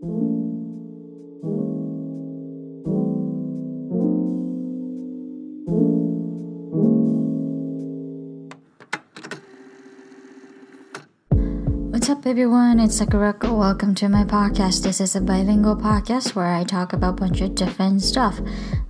What's up, everyone? It's Sakurako. Welcome to my podcast. This is a bilingual podcast where I talk about a bunch of different stuff,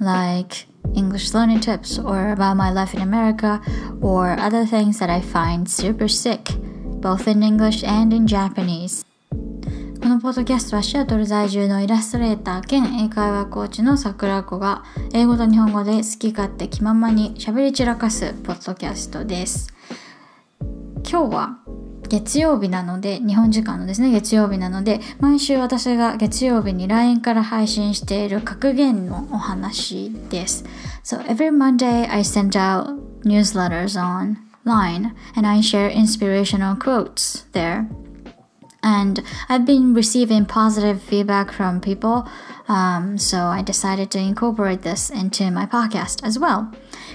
like English learning tips, or about my life in America, or other things that I find super sick, both in English and in Japanese. のポッドキャストはシアトル在住のイラストレーター兼英会話コーチの桜子が英語と日本語で好き勝手気ままに喋り散らかすポッドキャストです。今日は月曜日なので、日本時間のですね、月曜日なので、毎週私が月曜日に LINE から配信している格言のお話です。So every Monday I send out newsletters on line and I share inspirational quotes there. And I've been receiving positive feedback from people, um, so I decided to incorporate this into my podcast as well.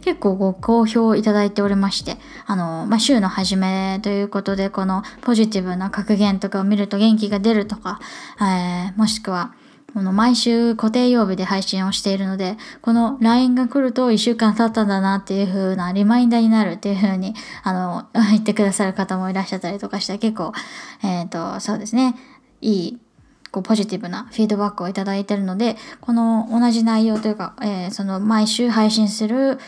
結構ご好評いただいておりまして、あの、まあ、週の初めということで、このポジティブな格言とかを見ると元気が出るとか、えーもしくは、この毎週固定曜日で配信をしているので、この LINE が来ると1週間経ったんだなっていう風なリマインダーになるっていう風に、あの、言ってくださる方もいらっしゃったりとかして、結構、えっ、と、そうですね、いい、こうポジティブなフィードバックをいただいているので、この同じ内容というか、えーその毎週配信する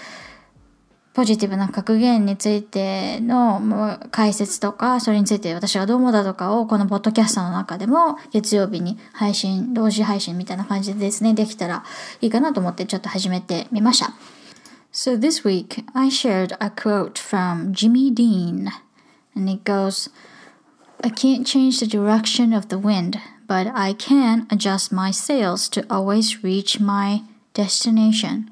ポジティブな格言についての解説とか、それについて私がどう思ったとかをこのポッドキャストの中でも月曜日に配信、同時配信みたいな感じでですね、できたらいいかなと思ってちょっと始めてみました。So this week I shared a quote from Jimmy Dean and it goes, I can't change the direction of the wind, but I can adjust my sails to always reach my destination.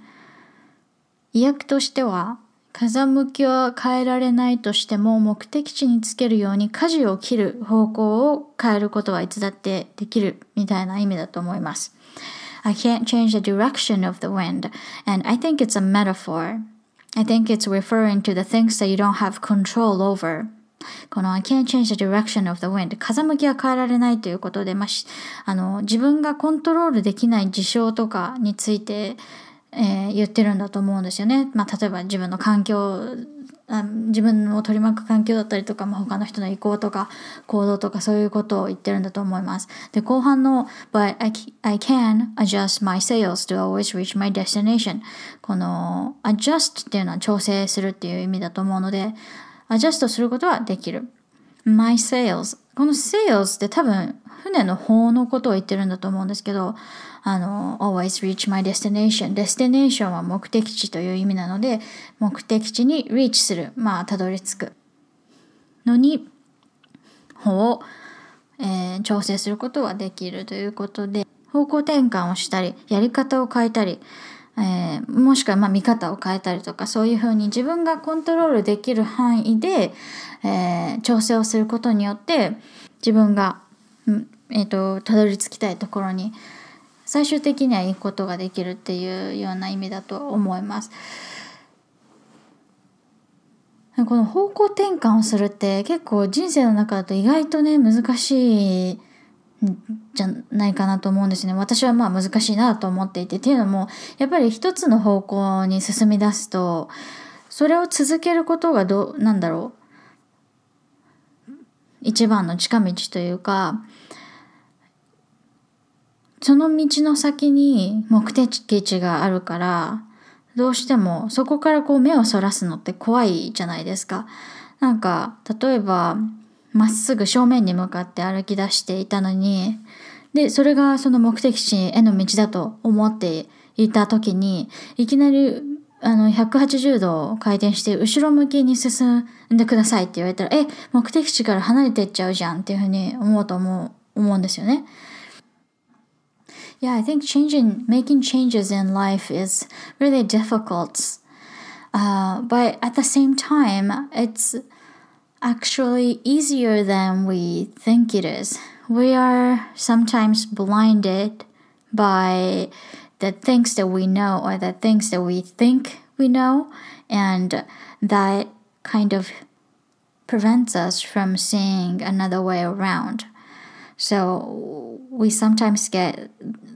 意訳としては風向きは変えられないとしても目的地につけるように舵を切る方向を変えることはいつだってできるみたいな意味だと思います。I can't change the direction of the wind and I think it's a metaphor. I think it's referring to the things that you don't have control over. この I can't change the direction of the wind 風向きは変えられないということで、まあ、あの自分がコントロールできない事象とかについてえー言ってるんだと思うんですよね。まあ、例えば自分の環境あ自分を取り巻く環境だったりとか、まあ、他の人の意向とか行動とかそういうことを言ってるんだと思います。で後半の「But I, I can adjust my sails to always reach my destination」この「adjust」っていうのは調整するっていう意味だと思うのでアジャストすることはできる。my sails この sails って多分船の方のことを言ってるんだと思うんですけどあの always reach my destination destination は目的地という意味なので目的地に reach する。まあたどり着くのに方を、えー調整することはできるということで方向転換をしたりやり方を変えたりえーもしくはま見方を変えたりとかそういうふうに自分がコントロールできる範囲で、えー調整をすることによって自分が、えー、とたどり着きたいところに最終的には行くことができるっていうような意味だと思います。この方向転換をするって結構人生の中だと意外とね難しいじゃないかなと思うんですね。私はまあ難しいなと思っていてっていうのもやっぱり一つの方向に進み出すとそれを続けることがどうなんだろう一番の近道というかその道の先に目的地があるからどうしてもそこからこう目をそらすのって怖いじゃないですか。なんか例えばまっすぐ正面に向かって歩き出していたのにでそれがその目的地への道だと思っていた時にいきなりあの180度回転して後ろ向きに進んでくださいって言われたらえ目的地から離れてっちゃうじゃんっていうふうに思うと思う思うんですよね。Yeah, I think changing, making changes in life is really difficult. Uh, but at the same time, it's actually easier than we think it is. We are sometimes blinded by the things that we know or the things that we think we know, and that kind of prevents us from seeing another way around. So we sometimes get a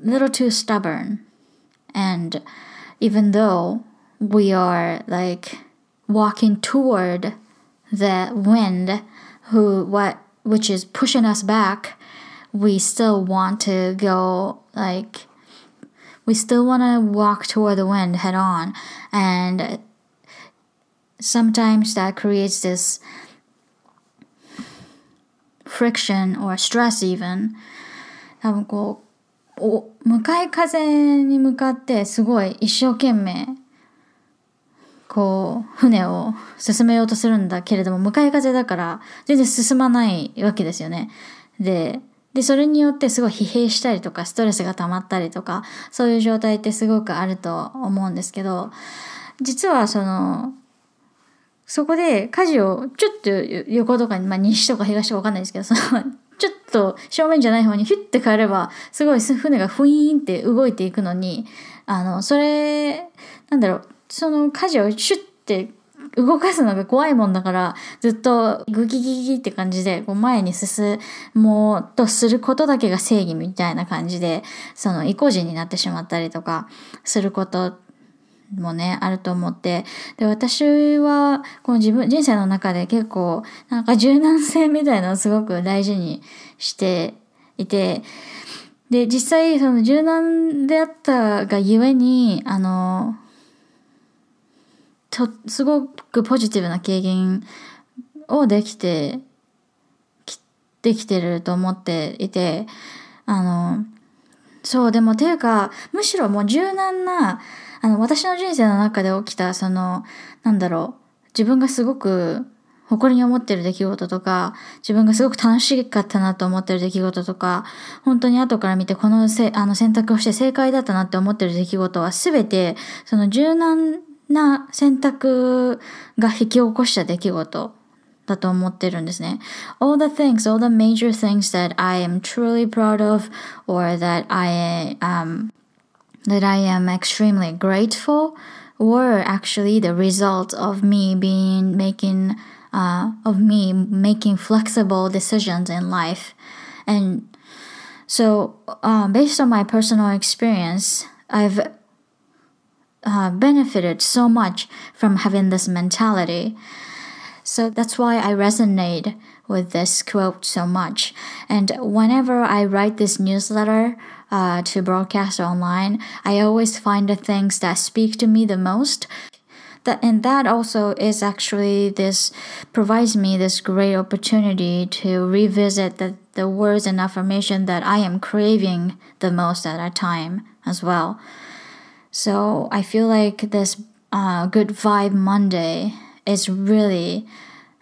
little too stubborn. And even though we are like walking toward the wind who what which is pushing us back, we still want to go like we still want to walk toward the wind head on and sometimes that creates this friction or stress even 多分こうお向かい風に向かってすごい一生懸命 こう船を進めようとするんだけれども向かい風だから全然進まないわけですよね。ででそれによってすごい疲弊したりとかストレスが溜まったりとかそういう状態ってすごくあると思うんですけど実はそのそこで舵をちょっと横とかに、まあ、西とか東とかわかんないですけどそのちょっと正面じゃない方にヒュッて変えればすごい船がフイーンって動いていくのにあのそれなんだろうその舵をシュッて動かすのが怖いもんだからずっとグキギギって感じでこう前に進もうとすることだけが正義みたいな感じでその意固地になってしまったりとかすることもねあると思って。で私はこの自分人生の中で結構なんか柔軟性みたいなのをすごく大事にしていてで実際その柔軟であったがゆえにあのとすごくポジティブな経験をできてできてると思っていてあのそうでもていうかむしろもう柔軟なあの私の人生の中で起きたそのなんだろう自分がすごく誇りに思ってる出来事とか、自分がすごく楽しかったなと思ってる出来事とか、本当に後から見てこのせあの選択をして正解だったなって思ってる出来事はすべて、その柔軟な選択が引き起こした出来事だと思ってるんですね。All the things, all the major things that I am truly proud of or that I um that I am extremely grateful were actually the result of me being making uh, of me making flexible decisions in life and so uh, based on my personal experience I've uh, benefited so much from having this mentality. So that's why I resonate with this quote so much. And whenever I write this newsletter uh, to broadcast online, I always find the things that speak to me the most. That and that also is actually this provides me this great opportunity to revisit the, the words and affirmation that I am craving the most at a time as well. So I feel like this uh, Good Vibe Monday is really,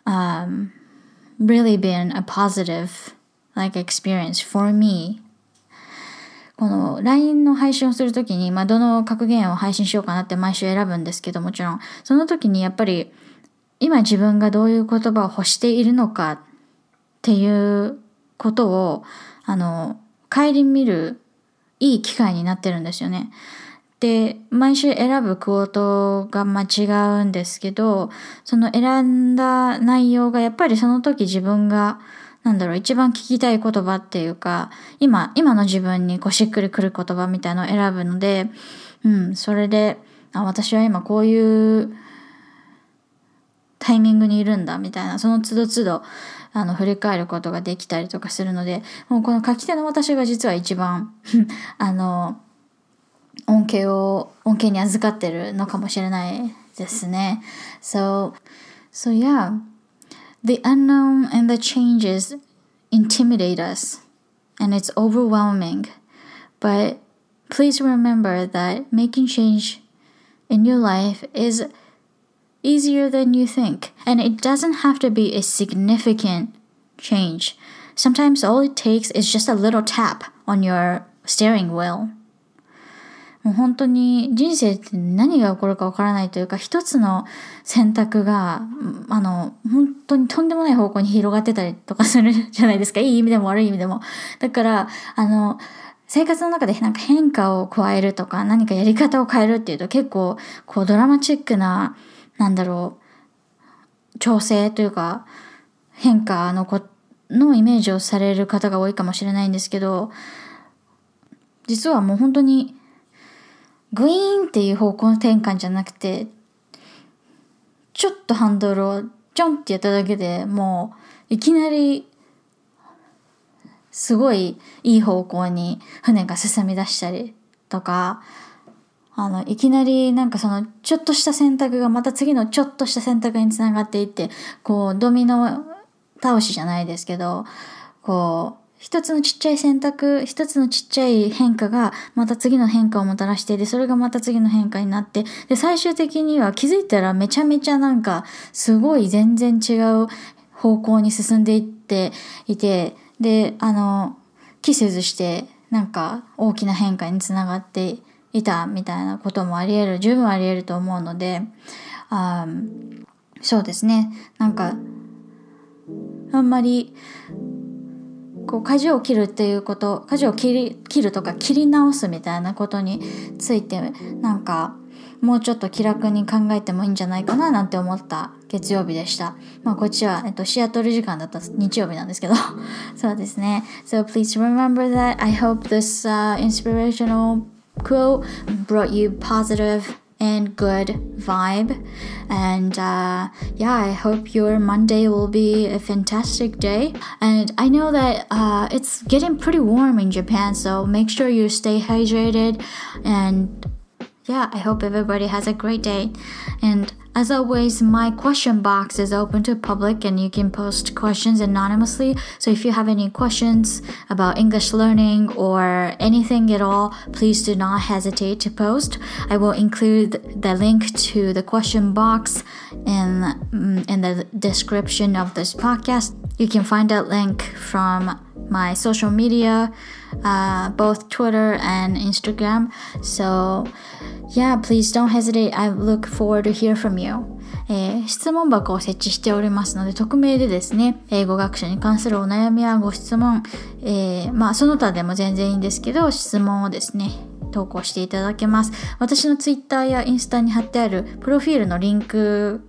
um, really been a positive like experience for me. この LINE の配信をするときに、まあ、どの格言を配信しようかなって毎週選ぶんですけどもちろんその時にやっぱり今自分がどういう言葉を欲しているのかっていうことをあの顧みるいい機会になってるんですよね。で毎週選ぶクオートがまあ違うんですけどその選んだ内容がやっぱりその時自分がなんだろう一番聞きたい言葉っていうか今今の自分にこうしっくりくる言葉みたいのを選ぶので、うん、それであ私は今こういうタイミングにいるんだみたいなその都度都度あの振り返ることができたりとかするのでもうこの書き手の私が実は一番 あの恩恵を恩恵に預かってるのかもしれないですね。So, so yeah, the unknown and the changes intimidate us and it's overwhelming. But please remember that making change in your life is easier than you think. And it doesn't have to be a significant change. Sometimes all it takes is just a little tap on your steering wheel. もう本当に人生って何が起こるかわからないというか一つの選択があの本当にとんでもない方向に広がってたりとかするじゃないですか。いい意味でも悪い意味でも。だからあの生活の中でなんか変化を加えるとか何かやり方を変えるっていうと結構こうドラマチックななんだろう調整というか変化のこのイメージをされる方が多いかもしれないんですけど実はもう本当にグイーンっていう方向転換じゃなくてちょっとハンドルをちょんってやっただけでもういきなりすごいいい方向に船が進み出したりとかあのいきなりなんかそのちょっとした選択がまた次のちょっとした選択につながっていってこうドミノ倒しじゃないですけどこう一つのちっちゃい選択一つのちっちゃい変化がまた次の変化をもたらしてでそれがまた次の変化になってで最終的には気づいたらめちゃめちゃなんかすごい全然違う方向に進んでいっていてであの期せずしてなんか大きな変化につながっていたみたいなこともあり得る十分あり得ると思うのであそうですね。なんかあんまりこう舵を切るっていうこと舵を切り切るとか切り直すみたいなことについてなんかもうちょっと気楽に考えてもいいんじゃないかななんて思った月曜日でした。まあこっちは、えっと、シアトル時間だった日曜日なんですけど そうですね。So please remember that I hope this、uh, inspirational quote brought you positive and good vibe. And uh, yeah, I hope your Monday will be a fantastic day. And I know that uh, it's getting pretty warm in Japan, so make sure you stay hydrated. And yeah, I hope everybody has a great day. And as always, my question box is open to public and you can post questions anonymously. So if you have any questions about English learning or anything at all, please do not hesitate to post. I will include the link to the question box in mm, in the description of this podcast. You can find that link from my social media, uh, both Twitter and Instagram. So Yeah, please don't hesitate. I look forward to hear from you. えー、質問箱を設置しておりますので、匿名でですね、英語学習に関するお悩みやご質問、えー、まあ、その他でも全然いいんですけど、質問をですね、投稿していただけます。私の Twitter やインスタに貼ってあるプロフィールのリンク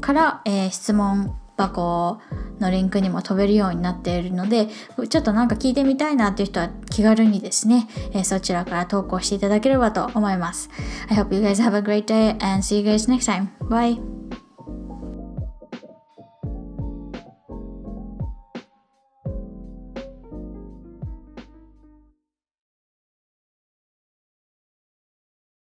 から、えー、質問箱のリンクにも飛べるようになっているのでちょっとなんか聞いてみたいなっていう人は気軽にですね、えー、そちらから投稿していただければと思います I hope you guys have a great day and see you guys next time. Bye!